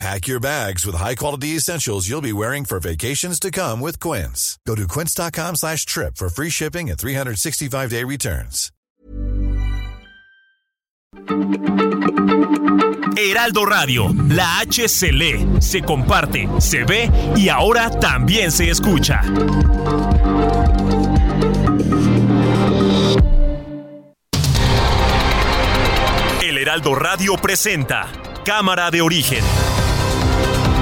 Pack your bags with high-quality essentials you'll be wearing for vacations to come with Quince. Go to quince.com slash trip for free shipping and 365-day returns. Heraldo Radio, la H se lee, se comparte, se ve y ahora también se escucha. El Heraldo Radio presenta Cámara de Origen.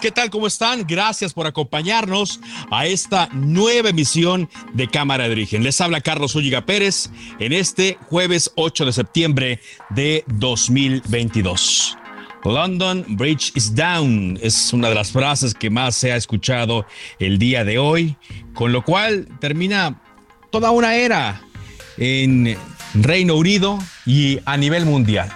¿Qué tal? ¿Cómo están? Gracias por acompañarnos a esta nueva emisión de Cámara de Origen. Les habla Carlos Ulliga Pérez en este jueves 8 de septiembre de 2022. London Bridge is down es una de las frases que más se ha escuchado el día de hoy, con lo cual termina toda una era en Reino Unido y a nivel mundial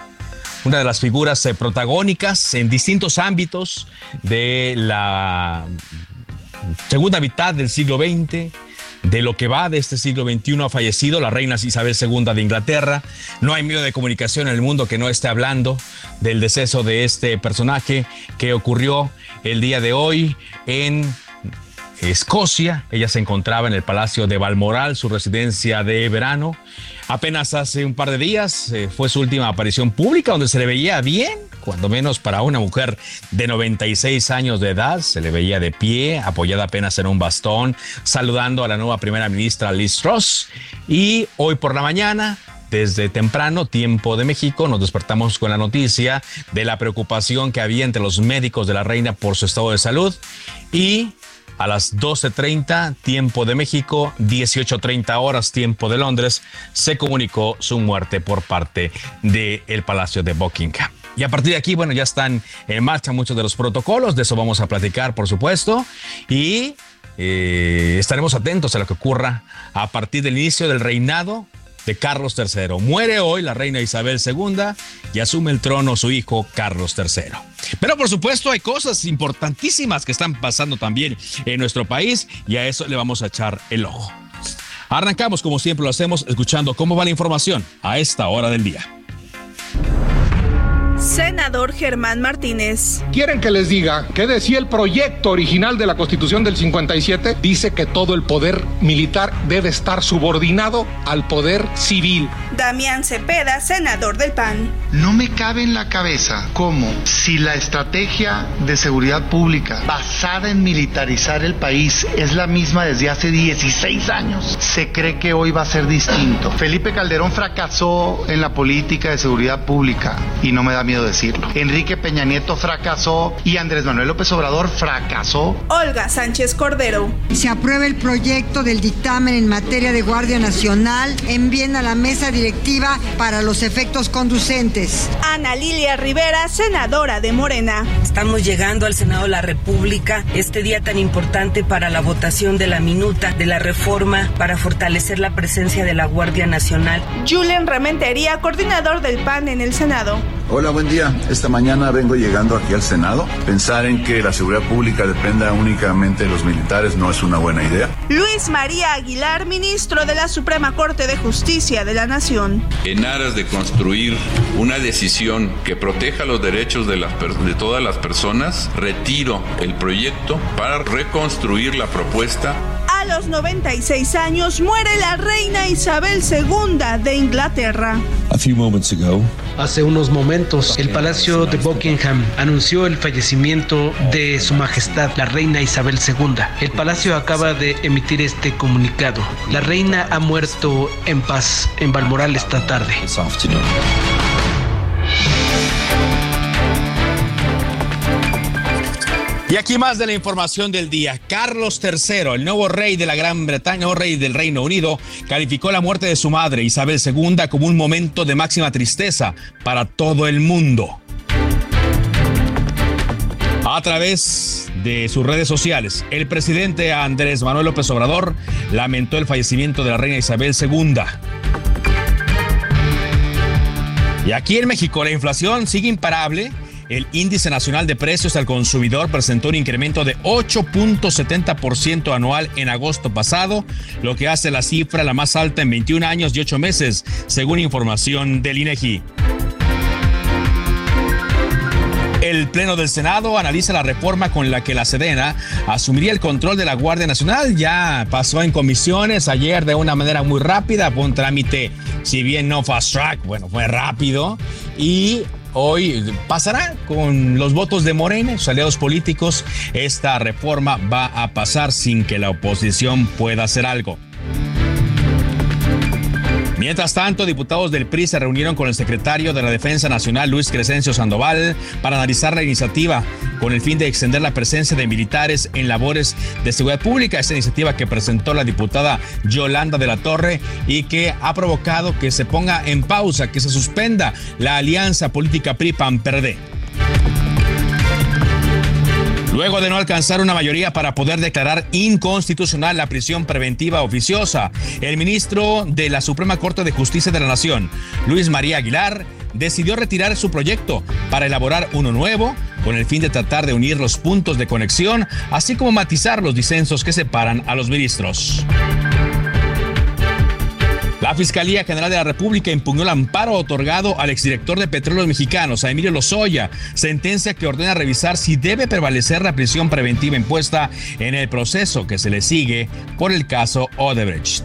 una de las figuras eh, protagónicas en distintos ámbitos de la segunda mitad del siglo XX, de lo que va de este siglo XXI ha fallecido la reina Isabel II de Inglaterra. No hay medio de comunicación en el mundo que no esté hablando del deceso de este personaje que ocurrió el día de hoy en Escocia. Ella se encontraba en el Palacio de Balmoral, su residencia de verano. Apenas hace un par de días eh, fue su última aparición pública donde se le veía bien, cuando menos para una mujer de 96 años de edad, se le veía de pie, apoyada apenas en un bastón, saludando a la nueva primera ministra Liz Truss. Y hoy por la mañana desde temprano, tiempo de México, nos despertamos con la noticia de la preocupación que había entre los médicos de la reina por su estado de salud y a las 12.30 tiempo de México, 18.30 horas tiempo de Londres, se comunicó su muerte por parte del Palacio de Buckingham. Y a partir de aquí, bueno, ya están en marcha muchos de los protocolos, de eso vamos a platicar, por supuesto, y eh, estaremos atentos a lo que ocurra a partir del inicio del reinado de Carlos III. Muere hoy la reina Isabel II y asume el trono su hijo Carlos III. Pero por supuesto hay cosas importantísimas que están pasando también en nuestro país y a eso le vamos a echar el ojo. Arrancamos como siempre lo hacemos escuchando cómo va la información a esta hora del día. Senador Germán Martínez. ¿Quieren que les diga qué decía el proyecto original de la Constitución del 57? Dice que todo el poder militar debe estar subordinado al poder civil. Damián Cepeda, senador del PAN. No me cabe en la cabeza cómo, si la estrategia de seguridad pública basada en militarizar el país es la misma desde hace 16 años, se cree que hoy va a ser distinto. Felipe Calderón fracasó en la política de seguridad pública y no me da miedo decirlo. Enrique Peña Nieto fracasó y Andrés Manuel López Obrador fracasó. Olga Sánchez Cordero. Se aprueba el proyecto del dictamen en materia de Guardia Nacional, envíen a la mesa directiva para los efectos conducentes. Ana Lilia Rivera, senadora de Morena. Estamos llegando al Senado de la República, este día tan importante para la votación de la minuta de la reforma para fortalecer la presencia de la Guardia Nacional. Julen Rementería, coordinador del PAN en el Senado. Hola, buen día. Esta mañana vengo llegando aquí al Senado. Pensar en que la seguridad pública dependa únicamente de los militares no es una buena idea. Luis María Aguilar, ministro de la Suprema Corte de Justicia de la Nación. En aras de construir una decisión que proteja los derechos de, las, de todas las personas, retiro el proyecto para reconstruir la propuesta a los 96 años muere la reina Isabel II de Inglaterra. A few moments ago, Hace unos momentos, el Palacio de Buckingham anunció el fallecimiento de Su Majestad, la Reina Isabel II. El Palacio acaba de emitir este comunicado. La reina ha muerto en paz en Balmoral esta tarde. Y aquí más de la información del día. Carlos III, el nuevo rey de la Gran Bretaña, o rey del Reino Unido, calificó la muerte de su madre, Isabel II, como un momento de máxima tristeza para todo el mundo. A través de sus redes sociales, el presidente Andrés Manuel López Obrador lamentó el fallecimiento de la reina Isabel II. Y aquí en México la inflación sigue imparable. El índice nacional de precios al consumidor presentó un incremento de 8.70% anual en agosto pasado, lo que hace la cifra la más alta en 21 años y 8 meses, según información del INEGI. El Pleno del Senado analiza la reforma con la que la Sedena asumiría el control de la Guardia Nacional. Ya pasó en comisiones ayer de una manera muy rápida, fue un trámite, si bien no fast track, bueno, fue rápido. Y hoy pasará con los votos de Morena, sus aliados políticos. Esta reforma va a pasar sin que la oposición pueda hacer algo. Mientras tanto, diputados del PRI se reunieron con el secretario de la Defensa Nacional, Luis Crescencio Sandoval, para analizar la iniciativa con el fin de extender la presencia de militares en labores de seguridad pública. Esa iniciativa que presentó la diputada Yolanda de la Torre y que ha provocado que se ponga en pausa, que se suspenda la alianza política PRI-PAN-PRD. Luego de no alcanzar una mayoría para poder declarar inconstitucional la prisión preventiva oficiosa, el ministro de la Suprema Corte de Justicia de la Nación, Luis María Aguilar, decidió retirar su proyecto para elaborar uno nuevo con el fin de tratar de unir los puntos de conexión, así como matizar los disensos que separan a los ministros. La Fiscalía General de la República impugnó el amparo otorgado al exdirector de Petróleos Mexicanos, a Emilio Lozoya, sentencia que ordena revisar si debe prevalecer la prisión preventiva impuesta en el proceso que se le sigue por el caso Odebrecht.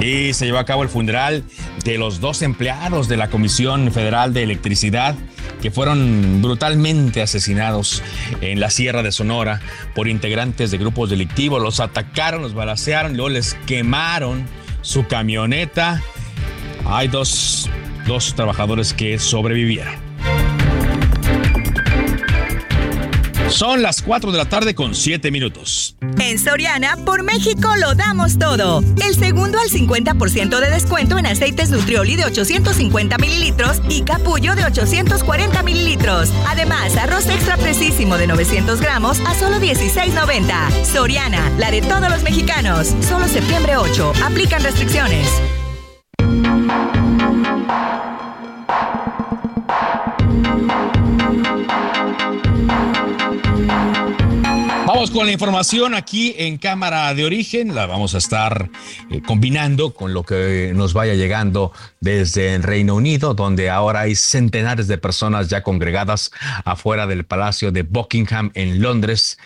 Y se llevó a cabo el funeral de los dos empleados de la Comisión Federal de Electricidad que fueron brutalmente asesinados en la Sierra de Sonora por integrantes de grupos delictivos. Los atacaron, los balacearon, luego les quemaron su camioneta. Hay dos, dos trabajadores que sobrevivieron. Son las 4 de la tarde con 7 minutos. En Soriana, por México lo damos todo. El segundo al 50% de descuento en aceites Nutrioli de 850 mililitros y capullo de 840 mililitros. Además, arroz extra precisísimo de 900 gramos a solo 16.90. Soriana, la de todos los mexicanos. Solo septiembre 8. Aplican restricciones. Con la información aquí en Cámara de Origen. La vamos a estar eh, combinando con lo que nos vaya llegando desde el Reino Unido, donde ahora hay centenares de personas ya congregadas afuera del Palacio de Buckingham en Londres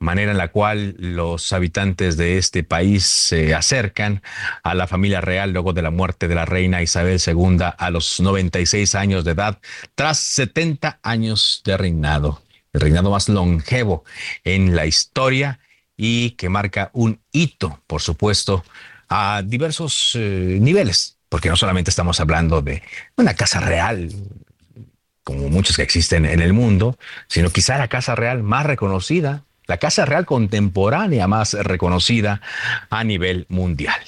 manera en la cual los habitantes de este país se acercan a la familia real luego de la muerte de la reina Isabel II a los 96 años de edad, tras 70 años de reinado el reinado más longevo en la historia y que marca un hito, por supuesto, a diversos eh, niveles, porque no solamente estamos hablando de una casa real, como muchas que existen en el mundo, sino quizá la casa real más reconocida, la casa real contemporánea más reconocida a nivel mundial.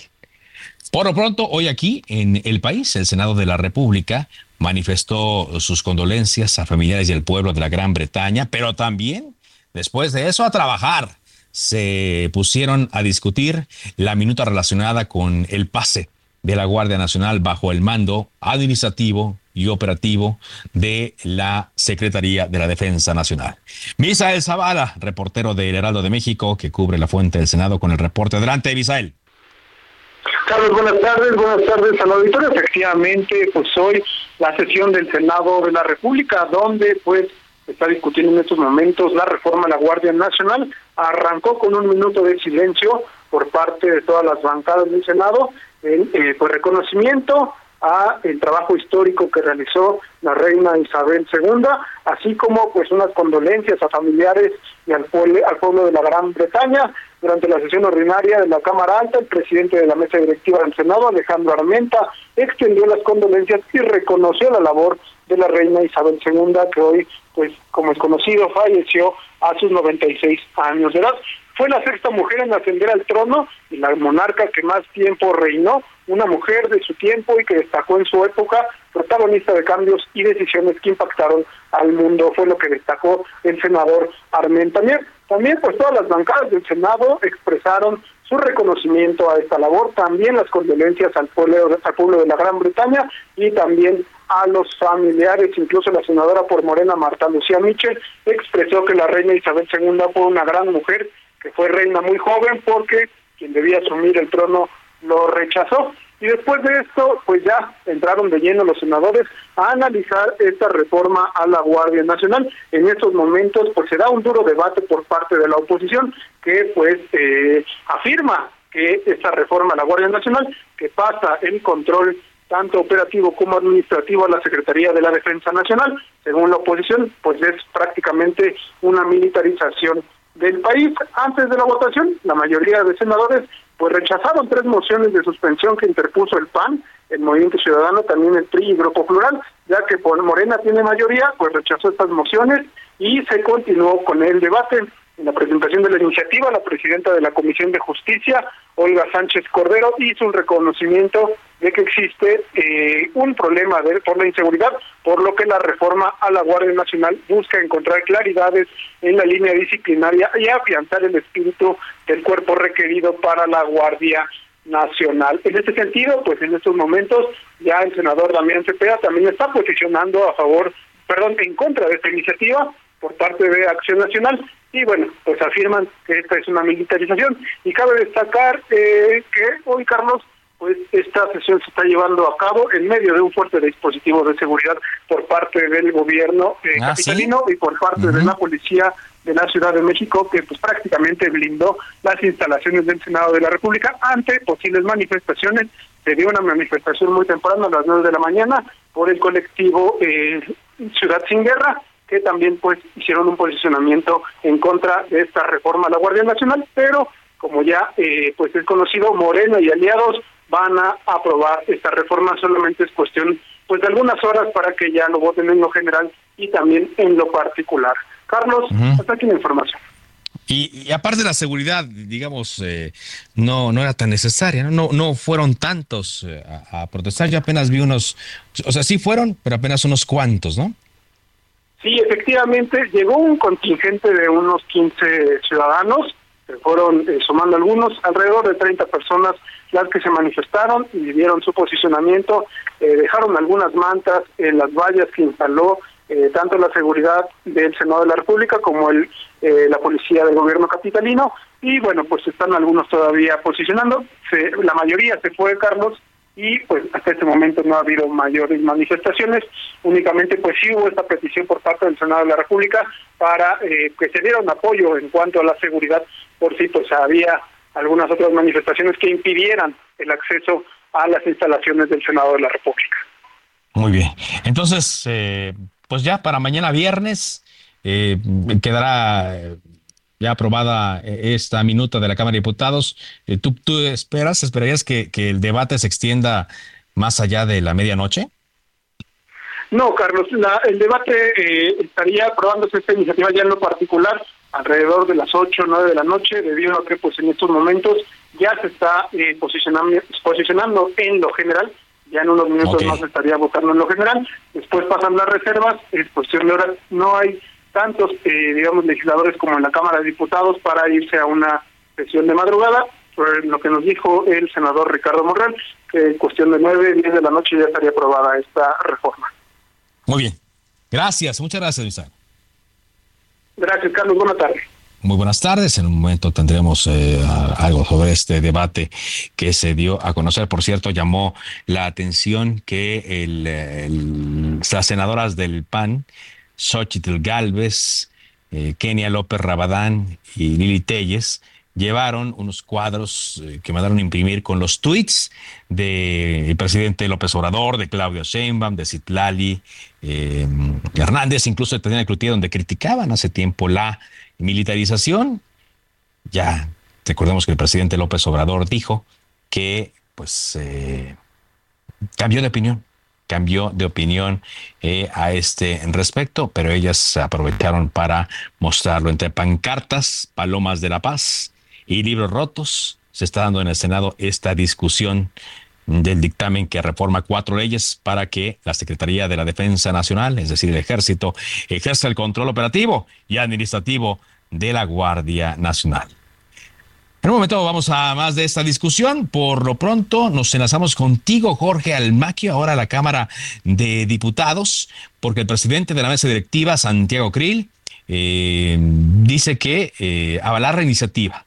Por lo pronto, hoy aquí en el país, el Senado de la República manifestó sus condolencias a familiares y al pueblo de la Gran Bretaña, pero también, después de eso, a trabajar. Se pusieron a discutir la minuta relacionada con el pase de la Guardia Nacional bajo el mando administrativo y operativo de la Secretaría de la Defensa Nacional. Misael Zavala, reportero del Heraldo de México, que cubre la fuente del Senado con el reporte. Adelante, Misael. Carlos, buenas tardes, buenas tardes al auditorio. Efectivamente, pues hoy la sesión del Senado de la República, donde pues está discutiendo en estos momentos la reforma a la Guardia Nacional, arrancó con un minuto de silencio por parte de todas las bancadas del Senado, en eh, pues reconocimiento a el trabajo histórico que realizó la reina Isabel II, así como pues unas condolencias a familiares y al pueblo, al pueblo de la Gran Bretaña. Durante la sesión ordinaria de la Cámara Alta, el presidente de la mesa directiva del Senado, Alejandro Armenta, extendió las condolencias y reconoció la labor de la reina Isabel II, que hoy, pues como es conocido, falleció a sus 96 años de edad. Fue la sexta mujer en ascender al trono y la monarca que más tiempo reinó, una mujer de su tiempo y que destacó en su época, protagonista de cambios y decisiones que impactaron al mundo, fue lo que destacó el senador Armen. También, también pues todas las bancadas del Senado expresaron su reconocimiento a esta labor, también las condolencias al pueblo, al pueblo de la Gran Bretaña y también a los familiares, incluso la senadora por Morena, Marta Lucía Michel, expresó que la reina Isabel II fue una gran mujer, que fue reina muy joven porque quien debía asumir el trono lo rechazó. Y después de esto, pues ya entraron de lleno los senadores a analizar esta reforma a la Guardia Nacional. En estos momentos, pues se da un duro debate por parte de la oposición que pues eh, afirma que esta reforma a la Guardia Nacional, que pasa el control tanto operativo como administrativo a la Secretaría de la Defensa Nacional, según la oposición, pues es prácticamente una militarización del país. Antes de la votación, la mayoría de senadores pues rechazaron tres mociones de suspensión que interpuso el PAN, el Movimiento Ciudadano, también el PRI y Grupo Plural, ya que por Morena tiene mayoría, pues rechazó estas mociones y se continuó con el debate. En la presentación de la iniciativa, la presidenta de la Comisión de Justicia, Olga Sánchez Cordero, hizo un reconocimiento de que existe eh, un problema de, por la inseguridad, por lo que la reforma a la Guardia Nacional busca encontrar claridades en la línea disciplinaria y afianzar el espíritu del cuerpo requerido para la Guardia Nacional. En este sentido, pues en estos momentos ya el senador Damián Cepeda también está posicionando a favor, perdón, en contra de esta iniciativa por parte de Acción Nacional y bueno, pues afirman que esta es una militarización y cabe destacar eh, que hoy, Carlos, pues esta sesión se está llevando a cabo en medio de un fuerte dispositivo de seguridad por parte del gobierno eh, ah, capitalino y por parte de la policía de la Ciudad de México que pues prácticamente blindó las instalaciones del Senado de la República ante posibles manifestaciones. Se dio una manifestación muy temprana a las nueve de la mañana por el colectivo eh, Ciudad Sin Guerra que también pues hicieron un posicionamiento en contra de esta reforma a la Guardia Nacional, pero como ya eh, pues es conocido, Moreno y aliados van a aprobar esta reforma, solamente es cuestión pues de algunas horas para que ya lo voten en lo general y también en lo particular. Carlos, hasta aquí la información. Y, aparte de la seguridad, digamos, eh, no, no era tan necesaria, ¿no? No, fueron tantos eh, a, a, protestar, yo apenas vi unos, o sea, sí fueron, pero apenas unos cuantos, ¿no? Sí, efectivamente, llegó un contingente de unos 15 ciudadanos, fueron eh, sumando algunos, alrededor de 30 personas las que se manifestaron y dieron su posicionamiento, eh, dejaron algunas mantas en las vallas que instaló eh, tanto la seguridad del Senado de la República como el la policía del gobierno capitalino. Y bueno, pues están algunos todavía posicionando, la mayoría se fue, Carlos, y pues hasta este momento no ha habido mayores manifestaciones, únicamente pues sí hubo esta petición por parte del Senado de la República para eh, que se diera un apoyo en cuanto a la seguridad, por si pues había algunas otras manifestaciones que impidieran el acceso a las instalaciones del Senado de la República. Muy bien, entonces eh, pues ya para mañana viernes eh, quedará ya aprobada eh, esta minuta de la Cámara de Diputados, eh, ¿tú, tú esperas, esperarías que, el debate se extienda más allá de la medianoche? No, Carlos, el debate eh, estaría aprobándose esta iniciativa ya en lo particular alrededor de las 8 o 9 de la noche, debido a que pues en estos momentos ya se está posicionando, posicionando en lo general, ya en unos minutos más estaría votando en lo general, después pasan las reservas, es cuestión de horas, no hay tantos, eh, digamos, legisladores como en la Cámara de Diputados para irse a una sesión de madrugada. Por lo que nos dijo el senador Ricardo Morral, que en cuestión de nueve, diez de la noche ya estaría aprobada esta reforma. Muy bien. Gracias, muchas gracias, Luisa. Gracias, Carlos. Buenas tardes. Muy buenas tardes. En un momento tendremos eh, algo sobre este debate que se dio a conocer. Por cierto, llamó la atención que el, las senadoras del PAN Xochitl Galvez, eh, Kenia López Rabadán y Lili Telles llevaron unos cuadros eh, que mandaron imprimir con los tweets del presidente López Obrador, de Claudio Sheinbaum, de Citlali eh, Hernández, incluso de Tatiana Cloutier, donde criticaban hace tiempo la militarización. Ya recordemos que el presidente López Obrador dijo que pues cambió de opinión cambió de opinión eh, a este respecto, pero ellas aprovecharon para mostrarlo entre pancartas, palomas de la paz y libros rotos. Se está dando en el Senado esta discusión del dictamen que reforma cuatro leyes para que la Secretaría de la Defensa Nacional, es decir, el Ejército, ejerza el control operativo y administrativo de la Guardia Nacional. En un momento vamos a más de esta discusión. Por lo pronto nos enlazamos contigo, Jorge Almaquio, ahora a la Cámara de Diputados, porque el presidente de la mesa directiva, Santiago Krill, eh, dice que eh, avalar la iniciativa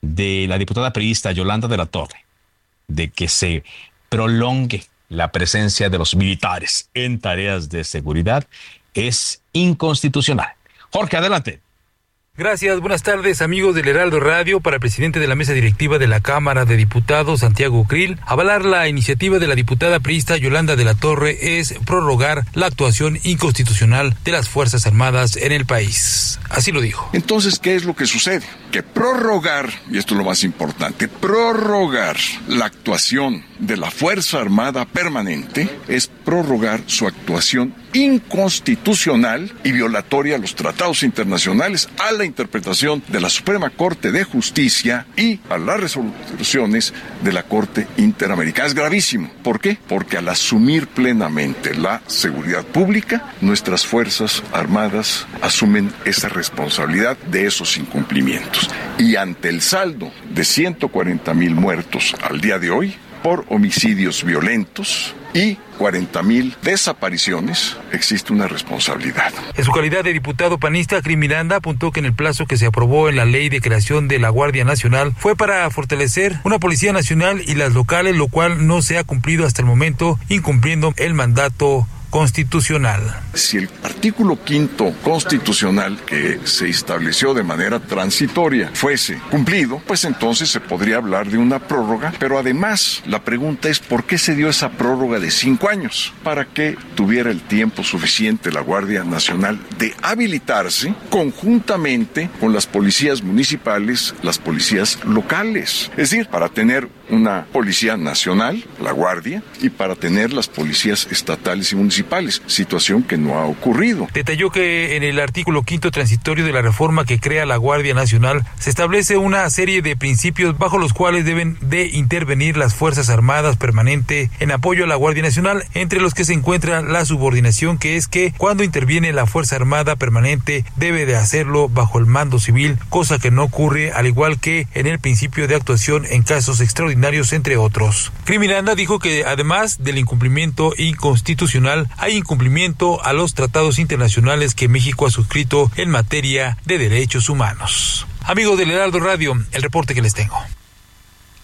de la diputada periodista Yolanda de la Torre de que se prolongue la presencia de los militares en tareas de seguridad es inconstitucional. Jorge, adelante. Gracias, buenas tardes amigos del Heraldo Radio. Para el presidente de la mesa directiva de la Cámara de Diputados, Santiago Krill, avalar la iniciativa de la diputada priista Yolanda de la Torre es prorrogar la actuación inconstitucional de las Fuerzas Armadas en el país. Así lo dijo. Entonces, ¿qué es lo que sucede? Que prorrogar, y esto es lo más importante, prorrogar la actuación de la Fuerza Armada Permanente es prorrogar su actuación inconstitucional y violatoria a los tratados internacionales, a la interpretación de la Suprema Corte de Justicia y a las resoluciones de la Corte Interamericana. Es gravísimo. ¿Por qué? Porque al asumir plenamente la seguridad pública, nuestras Fuerzas Armadas asumen esa responsabilidad de esos incumplimientos. Y ante el saldo de 140 mil muertos al día de hoy, por homicidios violentos y 40 mil desapariciones, existe una responsabilidad. En su calidad de diputado panista, Criminanda apuntó que en el plazo que se aprobó en la ley de creación de la Guardia Nacional fue para fortalecer una Policía Nacional y las locales, lo cual no se ha cumplido hasta el momento, incumpliendo el mandato constitucional. Si el artículo quinto constitucional que se estableció de manera transitoria fuese cumplido, pues entonces se podría hablar de una prórroga, pero además la pregunta es por qué se dio esa prórroga de cinco años, para que tuviera el tiempo suficiente la Guardia Nacional de habilitarse conjuntamente con las policías municipales, las policías locales, es decir, para tener una policía nacional, la Guardia, y para tener las policías estatales y municipales, situación que no ha ocurrido. Detalló que en el artículo quinto transitorio de la reforma que crea la Guardia Nacional se establece una serie de principios bajo los cuales deben de intervenir las Fuerzas Armadas permanente en apoyo a la Guardia Nacional, entre los que se encuentra la subordinación, que es que cuando interviene la Fuerza Armada permanente debe de hacerlo bajo el mando civil, cosa que no ocurre al igual que en el principio de actuación en casos extraordinarios entre otros. Criminanda dijo que además del incumplimiento inconstitucional, hay incumplimiento a los tratados internacionales que México ha suscrito en materia de derechos humanos. Amigos del Heraldo Radio, el reporte que les tengo.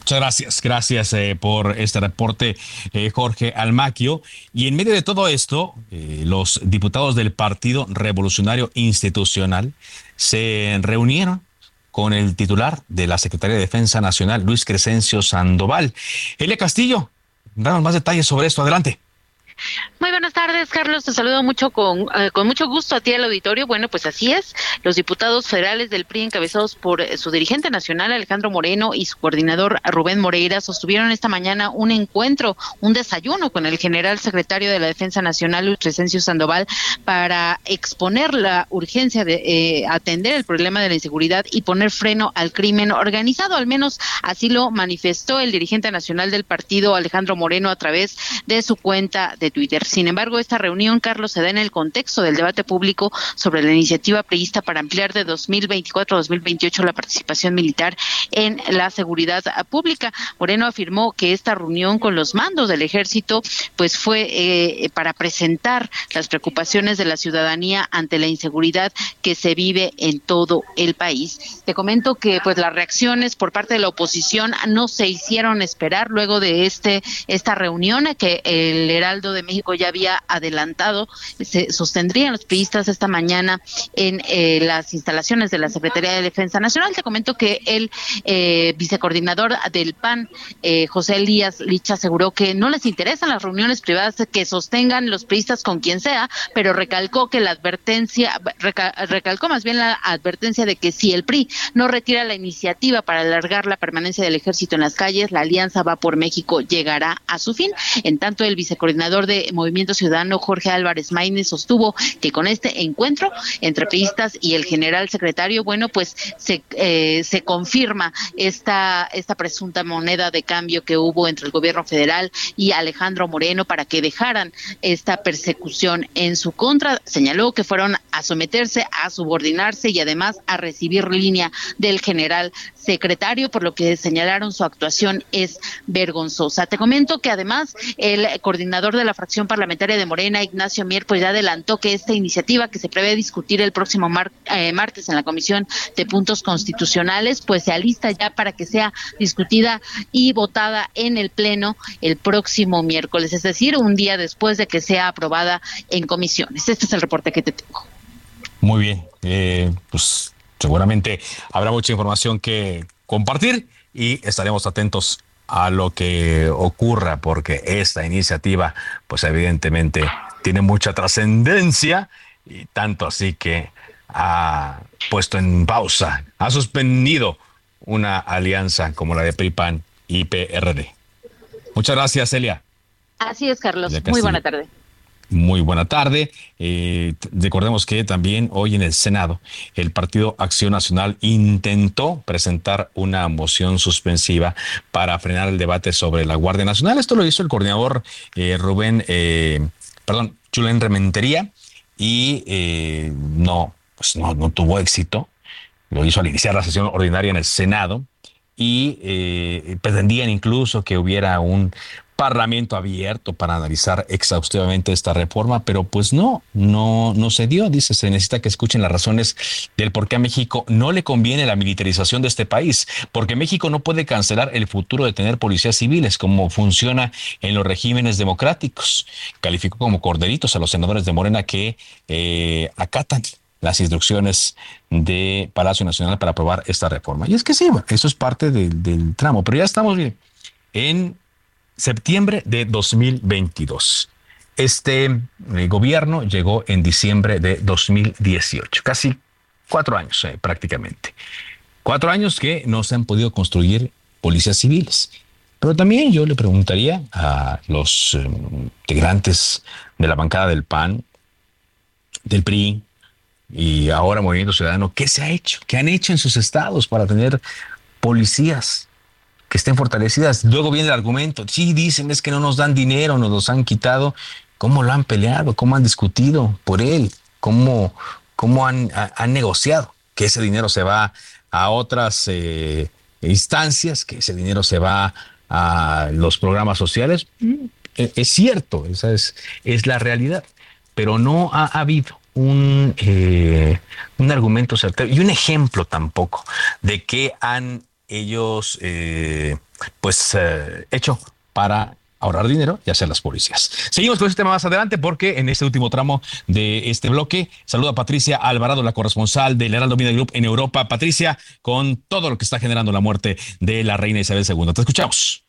Muchas gracias, gracias eh, por este reporte, eh, Jorge Almaquio. Y en medio de todo esto, eh, los diputados del Partido Revolucionario Institucional se reunieron con el titular de la Secretaría de Defensa Nacional, Luis Crescencio Sandoval. Elia Castillo, danos más detalles sobre esto. Adelante. Muy buenas tardes, Carlos. Te saludo mucho con, eh, con mucho gusto a ti al auditorio. Bueno, pues así es. Los diputados federales del PRI, encabezados por eh, su dirigente nacional, Alejandro Moreno, y su coordinador, Rubén Moreira, sostuvieron esta mañana un encuentro, un desayuno con el general secretario de la Defensa Nacional, Luis Crescencio Sandoval, para exponer la urgencia de eh, atender el problema de la inseguridad y poner freno al crimen organizado. Al menos así lo manifestó el dirigente nacional del partido, Alejandro Moreno, a través de su cuenta de Twitter. Sin embargo, esta reunión, Carlos, se da en el contexto del debate público sobre la iniciativa prevista para ampliar de 2024 a 2028 la participación militar en la seguridad pública. Moreno afirmó que esta reunión con los mandos del ejército pues fue eh, para presentar las preocupaciones de la ciudadanía ante la inseguridad que se vive en todo el país. Te comento que pues las reacciones por parte de la oposición no se hicieron esperar luego de este esta reunión que el Heraldo de México ya había adelantado, se sostendrían los priistas esta mañana en eh, las instalaciones de la Secretaría de Defensa Nacional. Te comento que el eh, vicecoordinador del PAN, eh, José Elías Licha, aseguró que no les interesan las reuniones privadas que sostengan los priistas con quien sea, pero recalcó que la advertencia, recalcó más bien la advertencia de que si el PRI no retira la iniciativa para alargar la permanencia del ejército en las calles, la alianza va por México llegará a su fin. En tanto, el vicecoordinador de Movimiento Ciudadano, Jorge Álvarez Maínez, sostuvo que con este encuentro entre priistas y el general secretario, bueno, pues se, eh, se confirma esta, esta presunta moneda de cambio que hubo entre el gobierno federal y Alejandro Moreno para que dejaran esta persecución en su contra. Señaló que fueron a someterse, a subordinarse y además a recibir línea del general secretario, por lo que señalaron su actuación es vergonzosa. Te comento que además el coordinador de la fracción parlamentaria de Morena, Ignacio Mier, pues ya adelantó que esta iniciativa que se prevé discutir el próximo eh, martes en la Comisión de Puntos Constitucionales, pues se alista ya para que sea discutida y votada en el Pleno el próximo miércoles, es decir, un día después de que sea aprobada en comisiones. Este es el reporte que te tengo. Muy bien, eh, pues seguramente habrá mucha información que compartir y estaremos atentos a lo que ocurra porque esta iniciativa pues evidentemente tiene mucha trascendencia y tanto así que ha puesto en pausa, ha suspendido una alianza como la de PRIPAN y PRD. Muchas gracias, Celia. Así es, Carlos. Muy buena tarde. Muy buena tarde. Eh, recordemos que también hoy en el Senado el Partido Acción Nacional intentó presentar una moción suspensiva para frenar el debate sobre la Guardia Nacional. Esto lo hizo el coordinador eh, Rubén, eh, perdón, Julen Rementería y no, pues no, no tuvo éxito. Lo hizo al iniciar la sesión ordinaria en el Senado y pretendían incluso que hubiera un parlamento abierto para analizar exhaustivamente esta reforma, pero pues no, no, no se dio. Dice, se necesita que escuchen las razones del por qué a México no le conviene la militarización de este país, porque México no puede cancelar el futuro de tener policías civiles como funciona en los regímenes democráticos. Calificó como corderitos a los senadores de Morena que eh, acatan las instrucciones de Palacio Nacional para aprobar esta reforma. Y es que sí, eso es parte del tramo, pero ya estamos bien en septiembre de 2022. Este eh, gobierno llegó en diciembre de 2018, casi cuatro años eh, prácticamente. Cuatro años que no se han podido construir policías civiles. Pero también yo le preguntaría a los eh, integrantes de la bancada del PAN, del PRI y ahora Movimiento Ciudadano, ¿qué se ha hecho? ¿Qué han hecho en sus estados para tener policías que estén fortalecidas. Luego viene el argumento, sí, dicen es que no nos dan dinero, nos los han quitado. ¿Cómo lo han peleado? ¿Cómo han discutido por él? ¿Cómo, cómo han, negociado? Que ese dinero se va a otras eh, instancias, que ese dinero se va a los programas sociales. E, es, cierto, esa es, es la realidad, pero no ha, habido un, eh, un argumento certero y un ejemplo tampoco de que han ellos eh, pues eh, hecho para ahorrar dinero y hacer las policías. Seguimos con este tema más adelante porque en este último tramo de este bloque saluda a Patricia Alvarado, la corresponsal del Heraldo Media Group en Europa. Patricia, con todo lo que está generando la muerte de la reina Isabel II. Te escuchamos.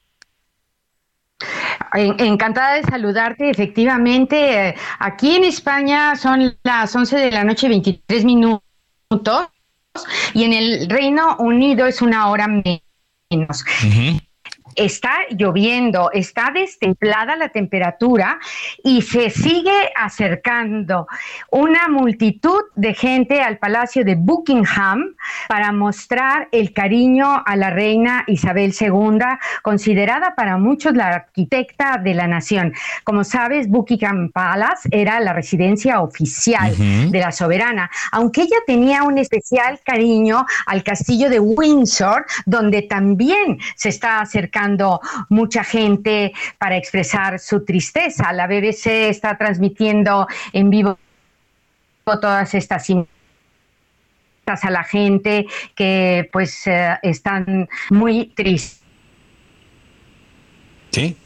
Encantada de saludarte. Efectivamente, eh, aquí en España son las 11 de la noche, 23 minutos y en el Reino Unido es una hora menos está lloviendo, está destemplada la temperatura y se sigue acercando una multitud de gente al Palacio de Buckingham para mostrar el cariño a la reina Isabel II, considerada para muchos la arquitecta de la nación. Como sabes, Buckingham Palace era la residencia oficial de la soberana, aunque ella tenía un especial cariño al castillo de Windsor, donde también se está acercando mucha gente para expresar su tristeza. La BBC está transmitiendo en vivo todas estas a la gente que pues eh, están muy tristes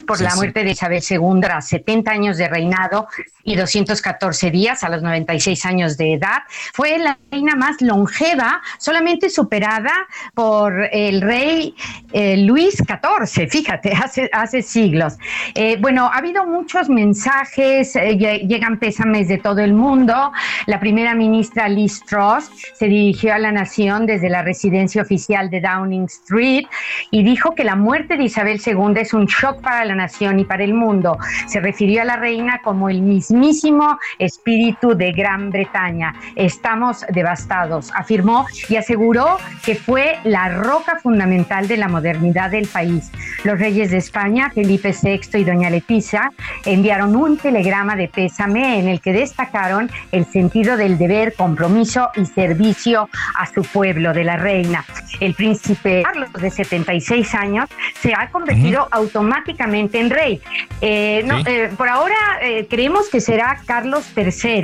por la muerte de Isabel II tras 70 años de reinado y 214 días a los 96 años de edad. Fue la reina más longeva, solamente superada por el rey eh, Luis XIV, fíjate, hace, hace siglos. Eh, bueno, ha habido muchos mensajes, eh, llegan pésames de todo el mundo. La primera ministra Liz Truss se dirigió a la nación desde la residencia oficial de Downing Street y dijo que la muerte de Isabel II es un shock para la nación y para el mundo. Se refirió a la reina como el mismísimo espíritu de Gran Bretaña. Estamos devastados, afirmó y aseguró que fue la roca fundamental de la modernidad del país. Los reyes de España, Felipe VI y doña Leticia, enviaron un telegrama de pésame en el que destacaron el sentido del deber, compromiso y servicio a su pueblo de la reina. El príncipe Carlos, de 76 años, se ha convertido automáticamente en rey. Eh, eh, por ahora eh, creemos que será Carlos III,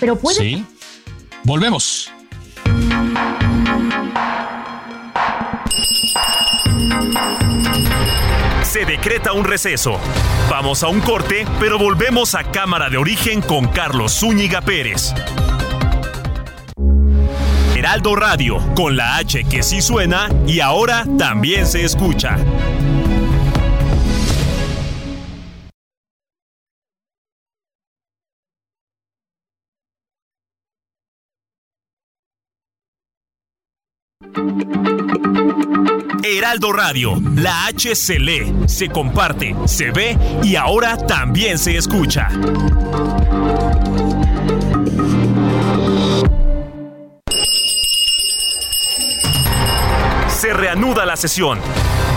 pero puede... Sí. Volvemos. Se decreta un receso. Vamos a un corte, pero volvemos a Cámara de Origen con Carlos Zúñiga Pérez. Heraldo Radio, con la H que sí suena y ahora también se escucha. Radio, la H se lee, se comparte, se ve y ahora también se escucha. Se reanuda la sesión.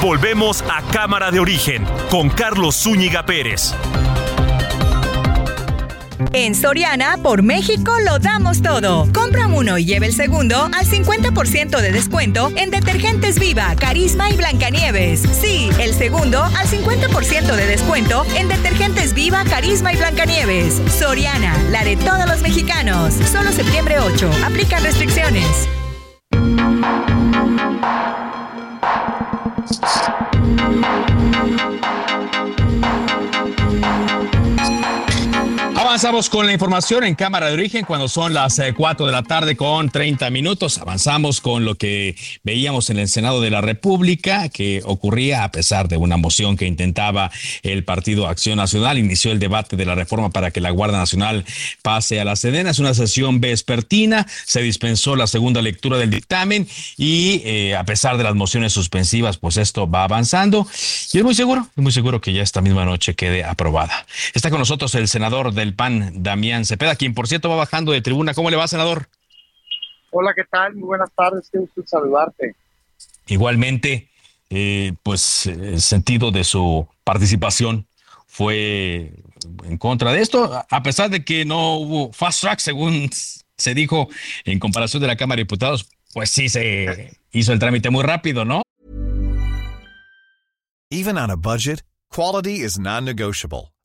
Volvemos a Cámara de Origen con Carlos Zúñiga Pérez. En Soriana, por México, lo damos todo. Compra uno y lleve el segundo al 50% de descuento en detergentes Viva, Carisma y Blancanieves. Sí, el segundo al 50% de descuento en detergentes Viva, Carisma y Blancanieves. Soriana, la de todos los mexicanos. Solo septiembre 8. Aplica restricciones. Avanzamos con la información en Cámara de Origen cuando son las 4 eh, de la tarde con 30 minutos. Avanzamos con lo que veíamos en el Senado de la República, que ocurría a pesar de una moción que intentaba el Partido Acción Nacional. Inició el debate de la reforma para que la Guardia Nacional pase a la Sedena. Es una sesión vespertina. Se dispensó la segunda lectura del dictamen y eh, a pesar de las mociones suspensivas, pues esto va avanzando. Y es muy seguro, es muy seguro que ya esta misma noche quede aprobada. Está con nosotros el senador del PAN, Damián Cepeda, quien por cierto va bajando de tribuna. ¿Cómo le va, senador? Hola, ¿qué tal? Muy buenas tardes, qué gusto saludarte. Igualmente, eh, pues el sentido de su participación fue en contra de esto, a pesar de que no hubo fast track, según se dijo en comparación de la Cámara de Diputados, pues sí se hizo el trámite muy rápido, ¿no? Even on a budget, quality is non-negotiable.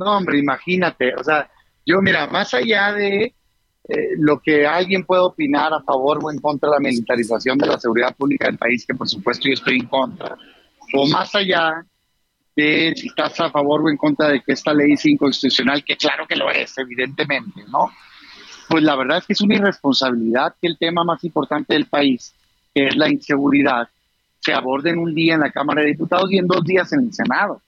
No, hombre, imagínate, o sea, yo mira, más allá de eh, lo que alguien puede opinar a favor o en contra de la militarización de la seguridad pública del país, que por supuesto yo estoy en contra, o más allá de si estás a favor o en contra de que esta ley es inconstitucional, que claro que lo es, evidentemente, ¿no? Pues la verdad es que es una irresponsabilidad que el tema más importante del país, que es la inseguridad, se aborde en un día en la Cámara de Diputados y en dos días en el Senado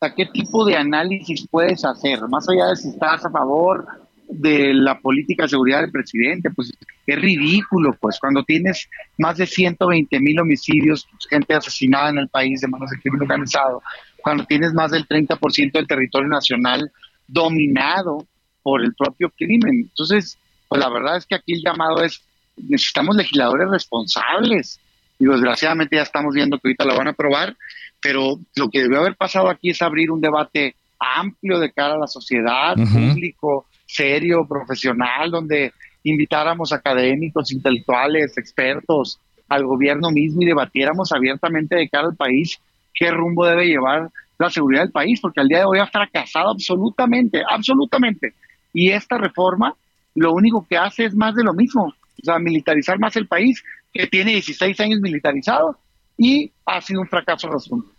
sea, ¿qué tipo de análisis puedes hacer? Más allá de si estás a favor de la política de seguridad del presidente, pues es ridículo, pues cuando tienes más de 120 mil homicidios, pues, gente asesinada en el país de manos del crimen organizado, cuando tienes más del 30% del territorio nacional dominado por el propio crimen. Entonces, pues la verdad es que aquí el llamado es, necesitamos legisladores responsables. Y desgraciadamente ya estamos viendo que ahorita lo van a aprobar, pero lo que debió haber pasado aquí es abrir un debate amplio de cara a la sociedad, público, serio, profesional, donde invitáramos académicos, intelectuales, expertos, al gobierno mismo y debatiéramos abiertamente de cara al país qué rumbo debe llevar la seguridad del país, porque al día de hoy ha fracasado absolutamente, absolutamente. Y esta reforma lo único que hace es más de lo mismo, o sea, militarizar más el país, que tiene 16 años militarizado, y ha sido un fracaso asunto.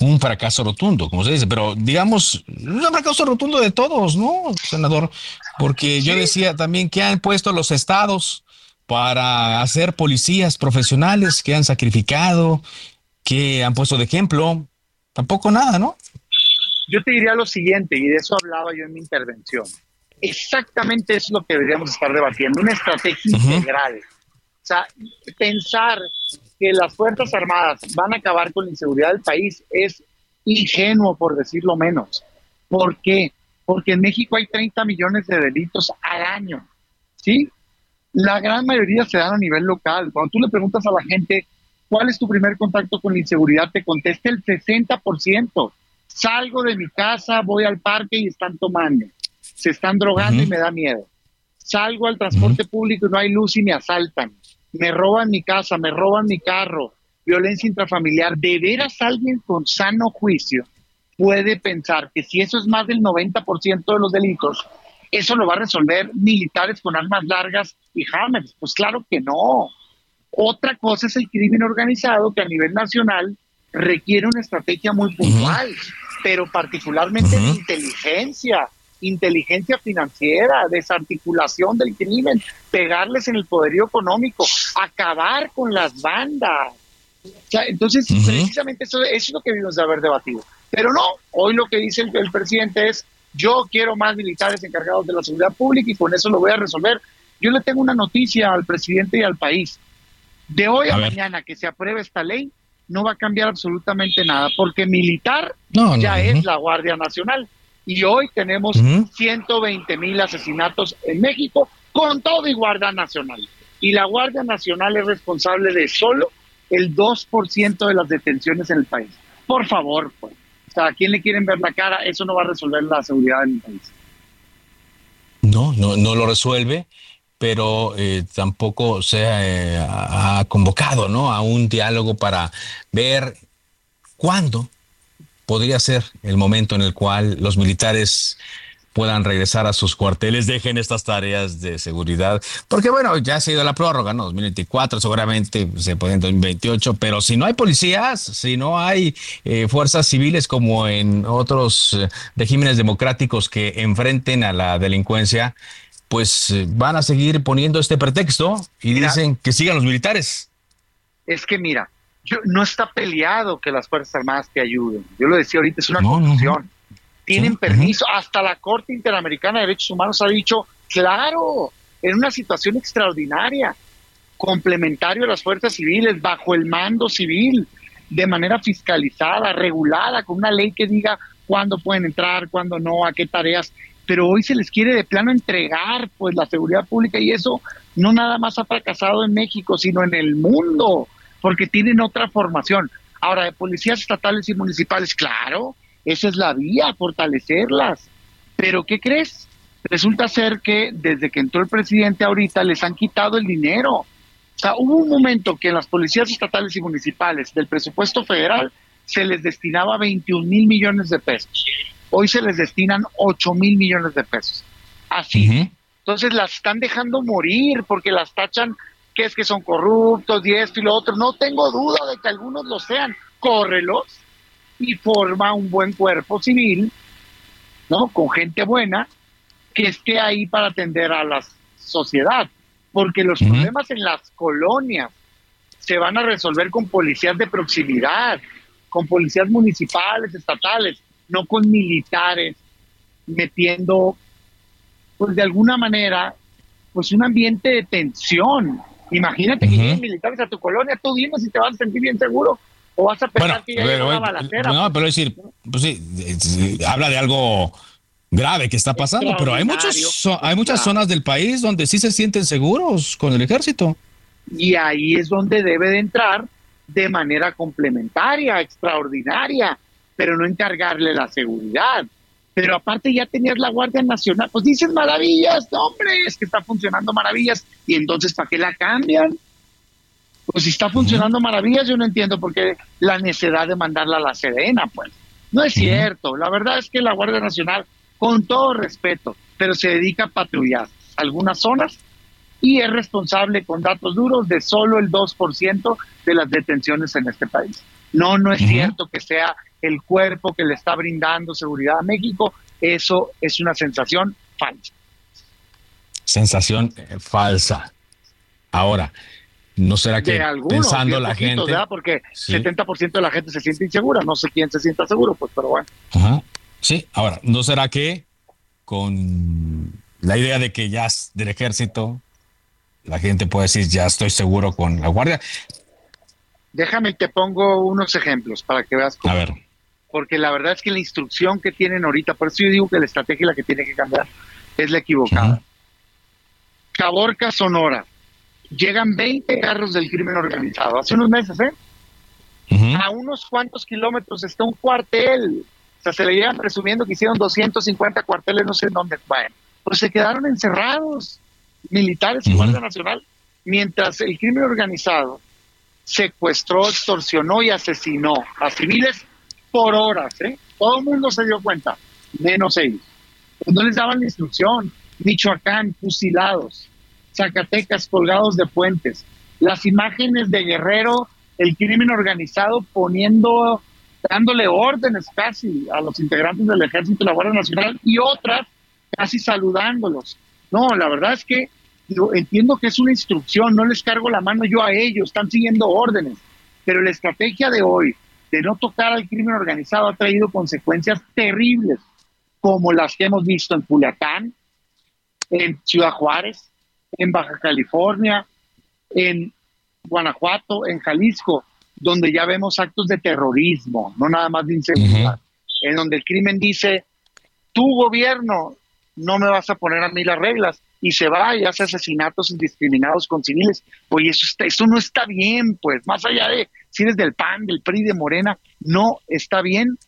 un fracaso rotundo, como se dice, pero digamos, un fracaso rotundo de todos, ¿no, senador? Porque yo decía también que han puesto los estados para hacer policías profesionales que han sacrificado, que han puesto de ejemplo, tampoco nada, ¿no? Yo te diría lo siguiente, y de eso hablaba yo en mi intervención. Exactamente es lo que deberíamos estar debatiendo, una estrategia integral. O sea, pensar que las Fuerzas Armadas van a acabar con la inseguridad del país es ingenuo, por decirlo menos. ¿Por qué? Porque en México hay 30 millones de delitos al año. ¿Sí? La gran mayoría se dan a nivel local. Cuando tú le preguntas a la gente cuál es tu primer contacto con la inseguridad, te contesta el 60%. Salgo de mi casa, voy al parque y están tomando. Se están drogando y me da miedo. Salgo al transporte público y no hay luz y me asaltan me roban mi casa, me roban mi carro, violencia intrafamiliar, ¿de veras alguien con sano juicio puede pensar que si eso es más del 90% de los delitos, eso lo va a resolver militares con armas largas y hammers? Pues claro que no. Otra cosa es el crimen organizado que a nivel nacional requiere una estrategia muy puntual, pero particularmente inteligencia, inteligencia financiera, desarticulación del crimen, pegarles en el poderío económico, acabar con las bandas. entonces, precisamente eso, es lo que debemos de haber debatido. Pero no, hoy lo que dice el, presidente es, yo quiero más militares encargados de la seguridad pública y con eso lo voy a resolver. Yo le tengo una noticia al presidente y al país. De hoy a, mañana que se apruebe esta ley, no va a cambiar absolutamente nada, porque militar ya es la Guardia Nacional y hoy tenemos 120 mil asesinatos en México con todo y Guardia Nacional. Y la Guardia Nacional es responsable de solo el 2% de las detenciones en el país. Por favor, pues. O sea, ¿a quién le quieren ver la cara? Eso no va a resolver la seguridad en el país. No, no, no lo resuelve, pero eh, tampoco se eh, ha convocado ¿no? a un diálogo para ver cuándo podría ser el momento en el cual los militares puedan regresar a sus cuarteles, dejen estas tareas de seguridad, porque bueno, ya se ha ido la prórroga, ¿no? 2024, seguramente se puede en 2028, pero si no hay policías, si no hay eh, fuerzas civiles como en otros eh, regímenes democráticos que enfrenten a la delincuencia, pues eh, van a seguir poniendo este pretexto y dicen que sigan los militares. Es que mira, no está peleado que las Fuerzas Armadas te ayuden. Yo lo decía ahorita, es una no, Tienen permiso. Hasta la Corte Interamericana de Derechos Humanos ha dicho, claro, en una situación extraordinaria, complementario a las fuerzas civiles, bajo el mando civil, de manera fiscalizada, regulada, con una ley que diga cuándo pueden entrar, cuándo no, a qué tareas. Pero hoy se les quiere de plano entregar pues la seguridad pública y eso no nada más ha fracasado en México, sino en el mundo porque tienen otra formación. Ahora, de policías estatales y municipales, claro, esa es la vía, fortalecerlas. Pero, ¿qué crees? Resulta ser que desde que entró el presidente ahorita les han quitado el dinero. O sea, hubo un momento que en las policías estatales y municipales del presupuesto federal se les destinaba 21 mil millones de pesos. Hoy se les destinan 8 mil millones de pesos. Así. Entonces las están dejando morir porque las tachan que es que son corruptos y esto y lo otro. No tengo duda de que algunos lo sean. Córrelos y forma un buen cuerpo civil, ¿no? Con gente buena que esté ahí para atender a la sociedad. Porque los problemas en las colonias se van a resolver con policías de proximidad, con policías municipales, estatales, no con militares metiendo, pues de alguna manera, pues un ambiente de tensión Imagínate que lleguen militares a tu colonia, tú dime si te vas a sentir bien seguro o vas a pensar que ya una balacera. No, pero es decir, pues sí, habla de algo grave que está pasando, pero hay muchos hay muchas zonas del país donde sí se sienten seguros con el ejército. Y ahí es donde debe de entrar de manera complementaria, extraordinaria, pero no encargarle la seguridad pero aparte ya tenías la Guardia Nacional, pues dices maravillas, hombre, es que está funcionando maravillas, y entonces ¿para qué la cambian? Pues si está funcionando maravillas, yo no entiendo por qué la necesidad de mandarla a la Sedena, pues. No es cierto, la verdad es que la Guardia Nacional, con todo respeto, pero se dedica a patrullar algunas zonas y es responsable con datos duros de solo el 2% de las detenciones en este país. No, no es cierto que sea el cuerpo que le está brindando seguridad a México, eso es una sensación falsa. Sensación eh, falsa. Ahora, ¿no será que pensando la gente... Porque 70% de la gente se siente insegura, no sé quién se sienta seguro, pues, pero bueno. Ajá. Sí, ahora, ¿no será que con la idea de que ya es del ejército, la gente puede decir, ya estoy seguro con la guardia? Déjame te pongo unos ejemplos para que veas cómo. A ver. Porque la verdad es que la instrucción que tienen ahorita, por eso yo digo que la estrategia la que tiene que cambiar es la equivocada. Caborca, Sonora. Llegan 20 carros del crimen organizado. Hace unos meses, ¿eh? A unos cuantos kilómetros está un cuartel. O sea, se le llegan presumiendo que hicieron 250 cuarteles, no sé en dónde. Bueno, pues se quedaron encerrados militares y Guardia Nacional, mientras el crimen organizado secuestró, extorsionó y asesinó a civiles por horas. ¿eh? Todo el mundo se dio cuenta, menos ellos. No les daban la instrucción. Michoacán, fusilados. Zacatecas, colgados de puentes. Las imágenes de Guerrero, el crimen organizado poniendo, dándole órdenes casi a los integrantes del Ejército y la Guardia Nacional y otras casi saludándolos. No, la verdad es que entiendo que es una instrucción, no les cargo la mano yo a ellos, están siguiendo órdenes, pero la estrategia de hoy de no tocar al crimen organizado ha traído consecuencias terribles, como las que hemos visto en Culiacán, en Ciudad Juárez, en Baja California, en Guanajuato, en Jalisco, donde ya vemos actos de terrorismo, no nada más de inseguridad, en donde el crimen dice, tu gobierno no me vas a poner a mí las reglas y se va y hace asesinatos indiscriminados con civiles. Oye, eso, está, eso no está bien, pues, más allá de si eres del PAN, del PRI, de Morena, no está bien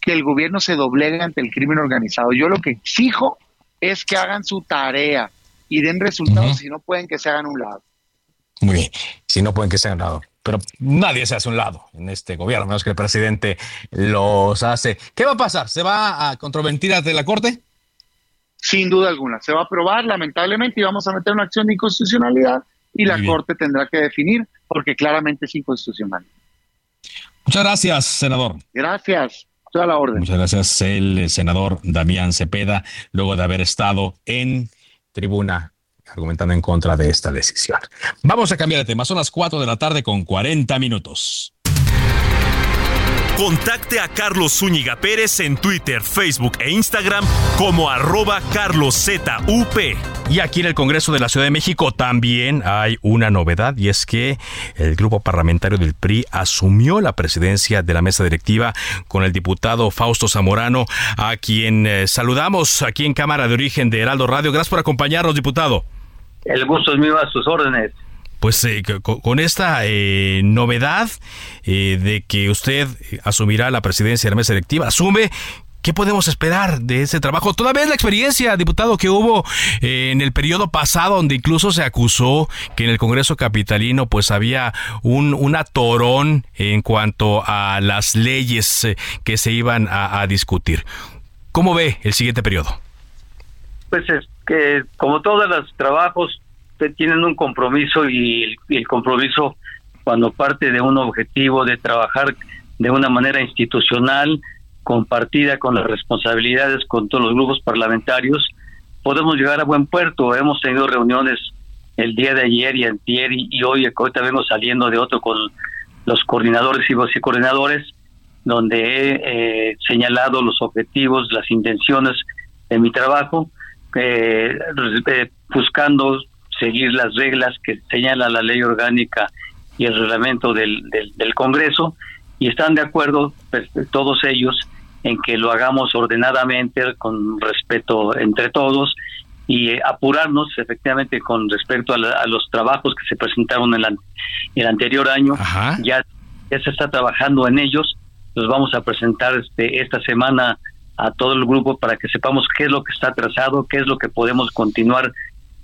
que el gobierno se doblegue ante el crimen organizado. Yo lo que exijo es que hagan su tarea y den resultados, si no pueden que se hagan un lado. Muy bien, si no pueden que se hagan un lado. Pero nadie se hace un lado en este gobierno, menos que el presidente los hace. ¿Qué va a pasar? ¿Se va a controvertir ante la Corte? sin duda alguna. Se va a aprobar, lamentablemente, y vamos a meter una acción de inconstitucionalidad y la Corte tendrá que definir, porque claramente es inconstitucional. Muchas gracias, senador. Gracias. Toda la orden. Muchas gracias, el senador Damián Cepeda, luego de haber estado en tribuna argumentando en contra de esta decisión. Vamos a cambiar de tema. Son las 4 de la tarde con 40 minutos. Contacte a Carlos Zúñiga Pérez en Twitter, Facebook e Instagram como arroba carloszup. Y aquí en el Congreso de la Ciudad de México también hay una novedad y es que el grupo parlamentario del PRI asumió la presidencia de la mesa directiva con el diputado Fausto Zamorano, a quien eh, saludamos aquí en Cámara de Origen de Heraldo Radio. Gracias por acompañarnos, diputado. El gusto es mío a sus órdenes pues eh, con, esta eh, novedad eh, de que usted asumirá la presidencia de la mesa directiva, asume ¿Qué podemos esperar de ese trabajo? Toda vez la experiencia, diputado, que hubo en el periodo pasado, donde incluso se acusó que en el Congreso Capitalino pues había un, un atorón en cuanto a las leyes que se iban a, a discutir. ¿Cómo ve el siguiente periodo? Pues es que como todos los trabajos tienen un compromiso y el, compromiso cuando parte de un objetivo de trabajar de una manera institucional, compartida con las responsabilidades con todos los grupos parlamentarios, podemos llegar a buen puerto. Hemos tenido reuniones el día de ayer y antier y, hoy, ahorita vengo saliendo de otro con los coordinadores y coordinadores, donde he eh, señalado los objetivos, las intenciones de mi trabajo, eh, eh buscando seguir las reglas que señala la ley orgánica y el reglamento del, del, Congreso y están de acuerdo pues, todos ellos en que lo hagamos ordenadamente, con respeto entre todos y eh, apurarnos efectivamente con respecto a, los trabajos que se presentaron en el anterior año. Ya, ya se está trabajando en ellos. Los vamos a presentar este, esta semana a todo el grupo para que sepamos qué es lo que está trazado, qué es lo que podemos continuar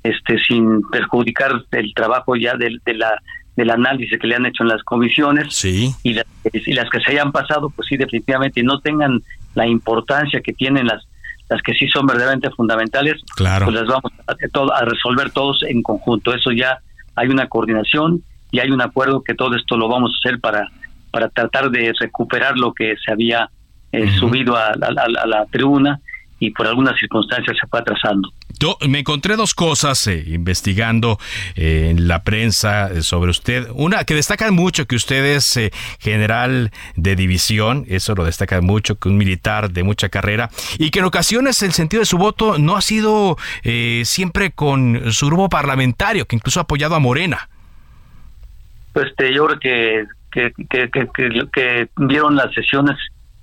este sin perjudicar el trabajo ya del, de la del análisis que le han hecho en las comisiones sí. y, las, y las que se hayan pasado pues sí definitivamente no tengan la importancia que tienen las las que sí son verdaderamente fundamentales claro. pues las vamos a, a resolver todos en conjunto eso ya hay una coordinación y hay un acuerdo que todo esto lo vamos a hacer para para tratar de recuperar lo que se había eh, subido a, la tribuna y por algunas circunstancias se fue atrasando. Yo me encontré dos cosas eh, investigando eh, en la prensa sobre usted. Una que destaca mucho que usted es general de división, eso lo destaca mucho, que un militar de mucha carrera, y que en ocasiones el sentido de su voto no ha sido siempre con su grupo parlamentario, que incluso ha apoyado a Morena. Pues este, yo creo que que, que, que, que, vieron las sesiones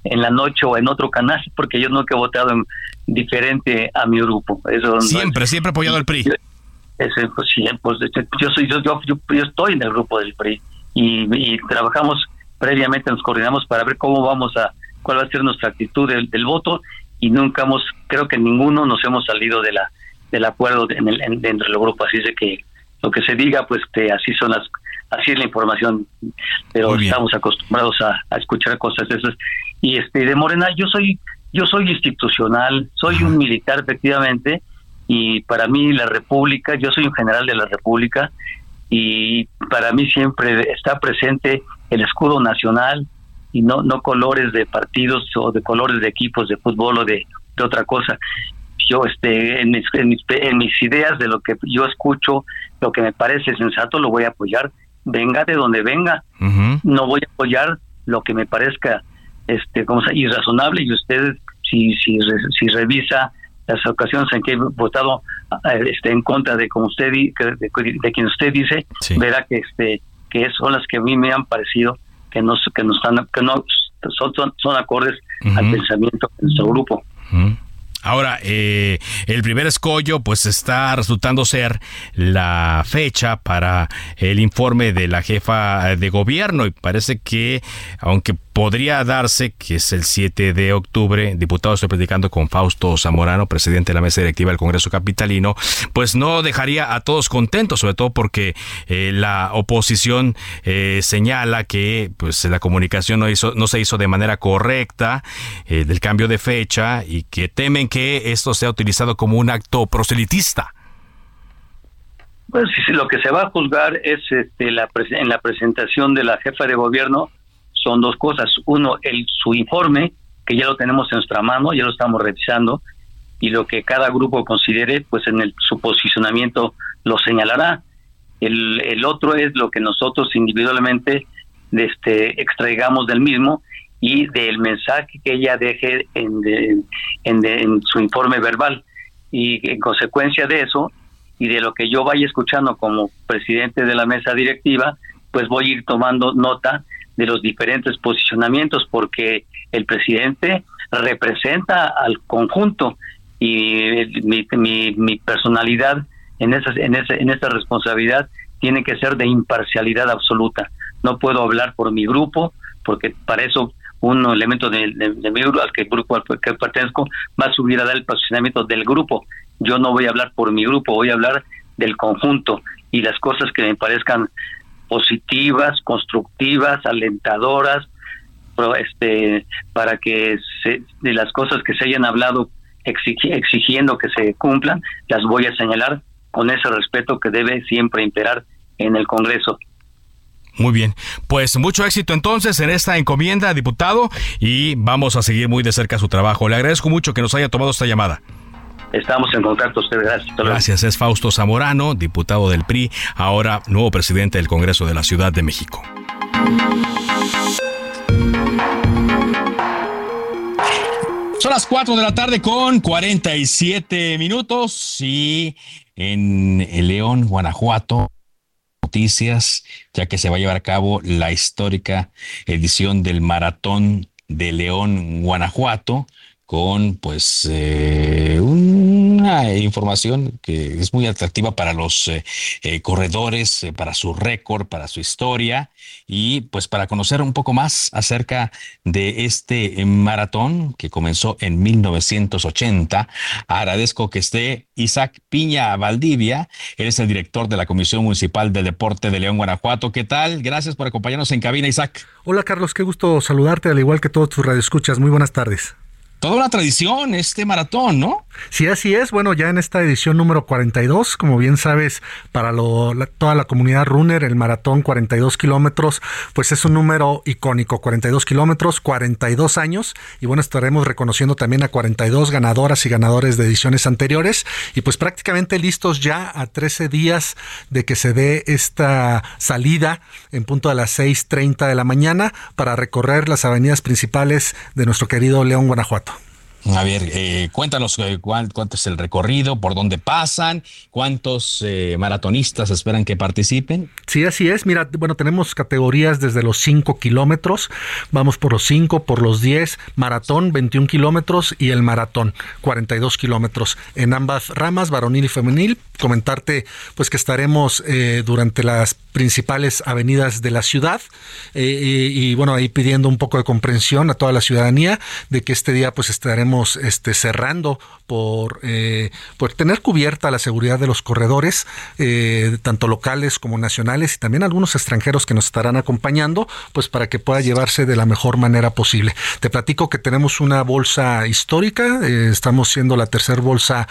en la noche o en otro canal, porque yo nunca he votado en, diferente a mi grupo. Eso siempre, siempre apoyado al PRI. Ese, pues, pues, yo, soy, yo, yo, yo, estoy en el grupo del PRI y, trabajamos previamente, nos coordinamos para ver cómo vamos a, cuál va a ser nuestra actitud del, voto y nunca hemos, creo que ninguno nos hemos salido de la del acuerdo en el, dentro del grupo, así es que lo que se diga, pues que así son las así es la información, pero estamos acostumbrados a, escuchar cosas de esas. Y este de Morena, yo soy yo soy institucional, soy un militar efectivamente, y para mí la República, yo soy un general de la República, y para mí siempre está presente el escudo nacional y no no colores de partidos o de colores de equipos de fútbol o de, otra cosa. Yo este en mis, en mis, en mis ideas de lo que yo escucho lo que me parece sensato lo voy a apoyar venga de donde venga. No voy a apoyar lo que me parezca este como sea, irrazonable y usted si si si revisa las ocasiones en que he votado eh, este en contra de como usted de, de, quien usted dice verá que este que son las que a mí me han parecido que no que no están que no son son, acordes al pensamiento de nuestro grupo. Ahora, eh, el primer escollo pues está resultando ser la fecha para el informe de la jefa de gobierno y parece que aunque podría darse, que es el 7 de octubre, diputado, estoy predicando con Fausto Zamorano, presidente de la mesa directiva del Congreso Capitalino, pues no dejaría a todos contentos, sobre todo porque eh, la oposición eh, señala que pues la comunicación no, hizo, no se hizo de manera correcta eh, del cambio de fecha y que temen que esto sea utilizado como un acto proselitista. Pues lo que se va a juzgar es este, en la presentación de la jefa de gobierno son dos cosas. Uno, el su informe, que ya lo tenemos en nuestra mano, ya lo estamos revisando, y lo que cada grupo considere, pues en el, su posicionamiento lo señalará. El, el otro es lo que nosotros individualmente este, extraigamos del mismo y del mensaje que ella deje en, en, su informe verbal. Y en consecuencia de eso, y de lo que yo vaya escuchando como presidente de la mesa directiva, pues voy a ir tomando nota de los diferentes posicionamientos porque el presidente representa al conjunto y mi, mi, personalidad en esa, en, esa, en esa responsabilidad tiene que ser de imparcialidad absoluta. No puedo hablar por mi grupo porque para eso un elemento de, mi grupo al que grupo al que pertenezco va a subir a dar el posicionamiento del grupo. Yo no voy a hablar por mi grupo, voy a hablar del conjunto y las cosas que me parezcan positivas, constructivas, alentadoras, este, para que de las cosas que se hayan hablado exigiendo que se cumplan, las voy a señalar con ese respeto que debe siempre imperar en el Congreso. Muy bien, pues mucho éxito entonces en esta encomienda, diputado, y vamos a seguir muy de cerca su trabajo. Le agradezco mucho que nos haya tomado esta llamada. Estamos en contacto, usted, gracias. Gracias, es Fausto Zamorano, diputado del PRI, ahora nuevo presidente del Congreso de la Ciudad de México. Son las 4 de la tarde con 47 minutos y en León, Guanajuato, noticias, ya que se va a llevar a cabo la histórica edición del Maratón de León, Guanajuato con pues eh, una información que es muy atractiva para los eh, eh, corredores, para su récord, para su historia y pues para conocer un poco más acerca de este maratón que comenzó en 1980. Agradezco que esté Isaac Piña Valdivia, él es el director de la Comisión Municipal de Deporte de León, Guanajuato. ¿Qué tal? Gracias por acompañarnos en cabina, Isaac. Hola Carlos, qué gusto saludarte, al igual que todos tus radioescuchas. Muy buenas tardes toda una tradición este maratón, ¿no? Sí, así es. Bueno, ya en esta edición número 42, como bien sabes, para toda la comunidad runner, el maratón 42 kilómetros, pues es un número icónico, 42 kilómetros, 42 años. Y bueno, estaremos reconociendo también a 42 ganadoras y ganadores de ediciones anteriores. Y pues prácticamente listos ya a 13 días de que se dé esta salida en punto a las 6.30 de la mañana para recorrer las avenidas principales de nuestro querido León, Guanajuato. A ver, eh, cuéntanos eh, cuánto es el recorrido, por dónde pasan, cuántos eh, maratonistas esperan que participen. Sí, así es. Mira, bueno, tenemos categorías desde los 5 kilómetros, vamos por los 5, por los 10, maratón 21 kilómetros y el maratón 42 kilómetros en ambas ramas, varonil y femenil. Comentarte pues que estaremos durante las principales avenidas de la ciudad y, y bueno, ahí pidiendo un poco de comprensión a toda la ciudadanía de que este día pues estaremos este, cerrando por, eh, por tener cubierta la seguridad de los corredores, eh, tanto locales como nacionales y también algunos extranjeros que nos estarán acompañando, pues para que pueda llevarse de la mejor manera posible. Te platico que tenemos una bolsa histórica, eh, estamos siendo la tercera bolsa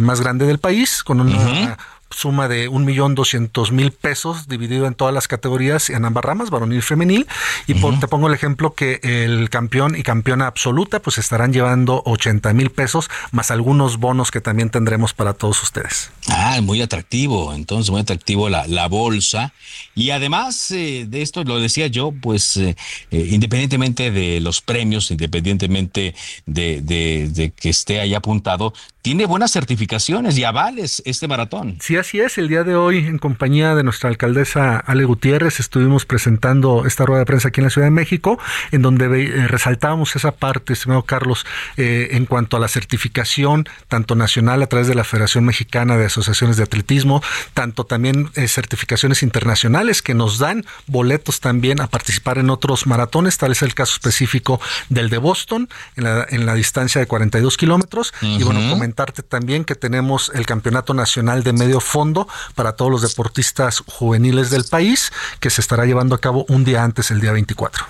más grande del país, con una suma de un millón doscientos mil pesos dividido en todas las categorías en ambas ramas, varonil y femenil. Y te pongo el ejemplo que el campeón y campeona absoluta pues estarán llevando 80 mil pesos más algunos bonos que también tendremos para todos ustedes. Ah, muy atractivo, entonces muy atractivo la, la bolsa. Y además eh, de esto, lo decía yo, pues eh, eh, independientemente de los premios, independientemente de, de, de que esté ahí apuntado, tiene buenas certificaciones y avales este maratón. Sí, así es. El día de hoy, en compañía de nuestra alcaldesa Ale Gutiérrez, estuvimos presentando esta rueda de prensa aquí en la Ciudad de México, en donde eh, resaltábamos esa parte, estimado Carlos, eh, en cuanto a la certificación, tanto nacional a través de la Federación Mexicana de Asociaciones de Atletismo, tanto también eh, certificaciones internacionales que nos dan boletos también a participar en otros maratones. Tal es el caso específico del de Boston, en la, en la distancia de 42 kilómetros. Y bueno, también que tenemos el Campeonato Nacional de Medio Fondo para todos los deportistas juveniles del país, que se estará llevando a cabo un día antes, el día 24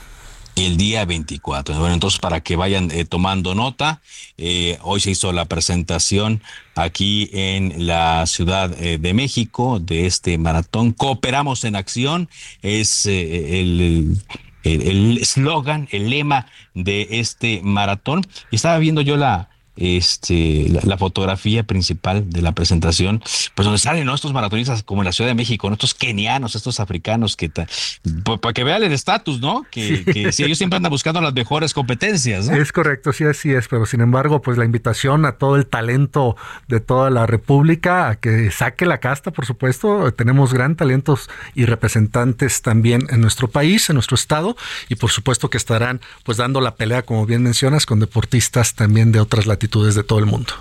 el día 24. Bueno, entonces para que vayan eh, tomando nota, eh, hoy se hizo la presentación aquí en la Ciudad eh, de México de este maratón. Cooperamos en acción, es el eslogan, el, el, lema de este maratón. Estaba viendo yo la, este, la, fotografía principal de la presentación, pues donde salen estos maratonistas como en la Ciudad de México, estos kenianos, estos africanos, que para que vean el estatus, ¿no? Que, que ellos siempre andan buscando las mejores competencias. Es correcto, sí, así es, pero sin embargo, pues la invitación a todo el talento de toda la República a que saque la casta, por supuesto, tenemos gran talentos y representantes también en nuestro país, en nuestro estado, y por supuesto que estarán pues dando la pelea, como bien mencionas, con deportistas también de otras latitudes de todo el mundo.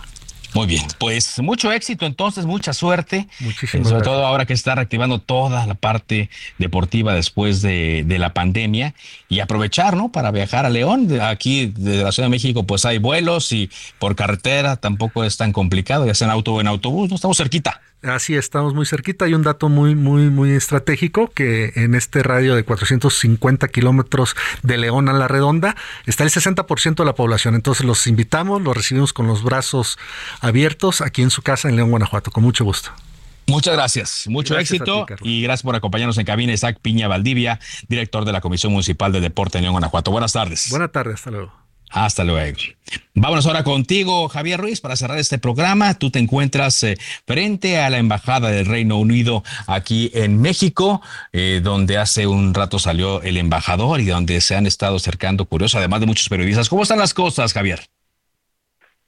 Muy bien, pues mucho éxito entonces, mucha suerte. Muchísimas Sobre todo ahora que está reactivando toda la parte deportiva después de, la pandemia y aprovechar, ¿no? Para viajar a León. Aquí de la Ciudad de México pues hay vuelos y por carretera tampoco es tan complicado, ya sea en auto o en autobús, no estamos cerquita. Así estamos muy cerquita. Hay un dato muy, muy, muy estratégico que en este radio de 450 kilómetros de León a la Redonda está el 60% de la población. Entonces los invitamos, los recibimos con los brazos abiertos aquí en su casa en León, Guanajuato. Con mucho gusto. Muchas gracias, mucho éxito y gracias por acompañarnos en cabina. Isaac Piña Valdivia, director de la Comisión Municipal de Deporte en León, Guanajuato. Buenas tardes. Buenas tardes, hasta luego. Hasta luego. Vámonos ahora contigo, Javier Ruiz, para cerrar este programa. Tú te encuentras eh, frente a la Embajada del Reino Unido aquí en México, eh, donde hace un rato salió el embajador y donde se han estado acercando curiosos, además de muchos periodistas. ¿Cómo están las cosas, Javier?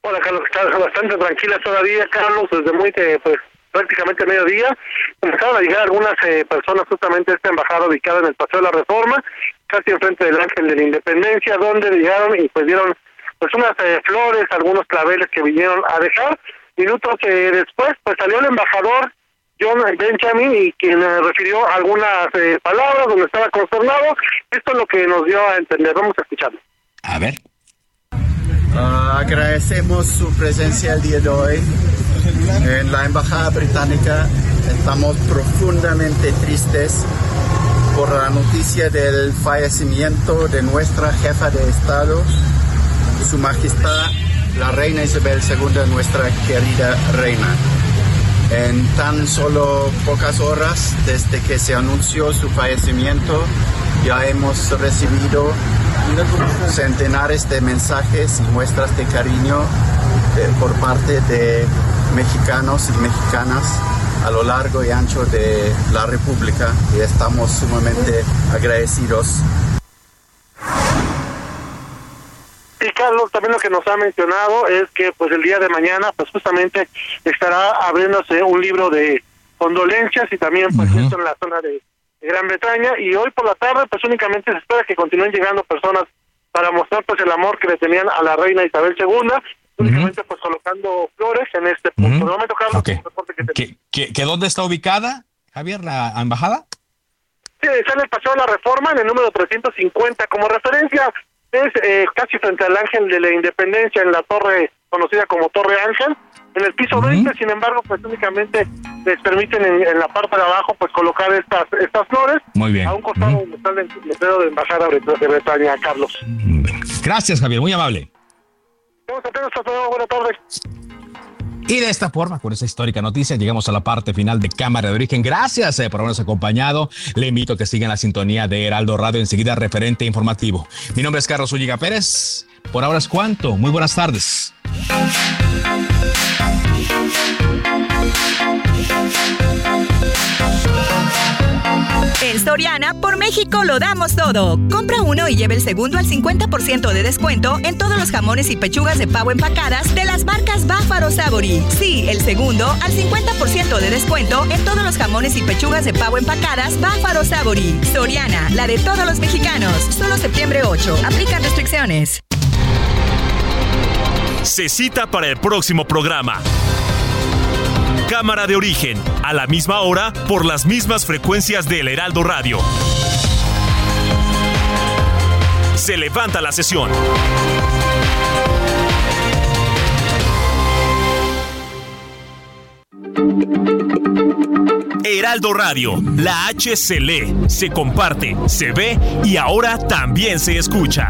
Hola, Carlos, estás bastante tranquila todavía, Carlos, desde muy eh, pues prácticamente mediodía, empezaron a llegar algunas personas justamente a esta embajada ubicada en el Paseo de la Reforma, casi enfrente del Ángel de la Independencia, donde llegaron y pues dieron pues unas eh, flores, algunos claveles que vinieron a dejar. Minutos eh, después, pues salió el embajador John Benjamin y quien eh, refirió algunas palabras donde estaba consternado. Esto es lo que nos dio a entender. Vamos a escucharlo. A ver. Ah, agradecemos su presencia el día de hoy en la Embajada Británica. Estamos profundamente tristes por la noticia del fallecimiento de nuestra jefa de Estado, Su Majestad la reina Isabel II, nuestra querida reina. En tan solo pocas horas desde que se anunció su fallecimiento, ya hemos recibido centenares de mensajes y muestras de cariño eh, por parte de mexicanos y mexicanas a lo largo y ancho de la República y estamos sumamente agradecidos. Y Carlos, también lo que nos ha mencionado es que pues el día de mañana pues justamente estará abriéndose un libro de condolencias y también pues esto en la zona de, Gran Bretaña. Y hoy por la tarde pues únicamente se espera que continúen llegando personas para mostrar pues el amor que le tenían a la reina Isabel II, únicamente pues colocando flores en este punto. No me Carlos, que, ¿Que, que, dónde está ubicada, Javier, la embajada? Sí, está en el Paseo de la Reforma, en el número 350. Como referencia, es eh, casi frente al Ángel de la Independencia, en la torre conocida como Torre Ángel, en el piso 20, sin embargo, pues únicamente les permiten en, la parte de abajo pues colocar estas estas flores. Muy bien. A un costado donde está el letrero de Embajada de Bretaña, Carlos. Gracias, Javier, muy amable. Vamos a. Y de esta forma, con esta histórica noticia, llegamos a la parte final de Cámara de Origen. Gracias eh, por habernos acompañado. Le invito a que sigan la sintonía de Heraldo Radio, enseguida referente informativo. Mi nombre es Carlos Ulliga Pérez. Por ahora es cuanto. Muy buenas tardes. En Soriana, por México lo damos todo. Compra uno y lleve el segundo al 50% de descuento en todos los jamones y pechugas de pavo empacadas de las marcas Báfaro Sabori. Sí, el segundo al 50% de descuento en todos los jamones y pechugas de pavo empacadas Báfaro Sabori. Soriana, la de todos los mexicanos. Solo septiembre 8. Aplican restricciones. Se cita para el próximo programa. Cámara de origen, a la misma hora, por las mismas frecuencias del Heraldo Radio. Se levanta la sesión. Heraldo Radio, la H se lee, se comparte, se ve y ahora también se escucha.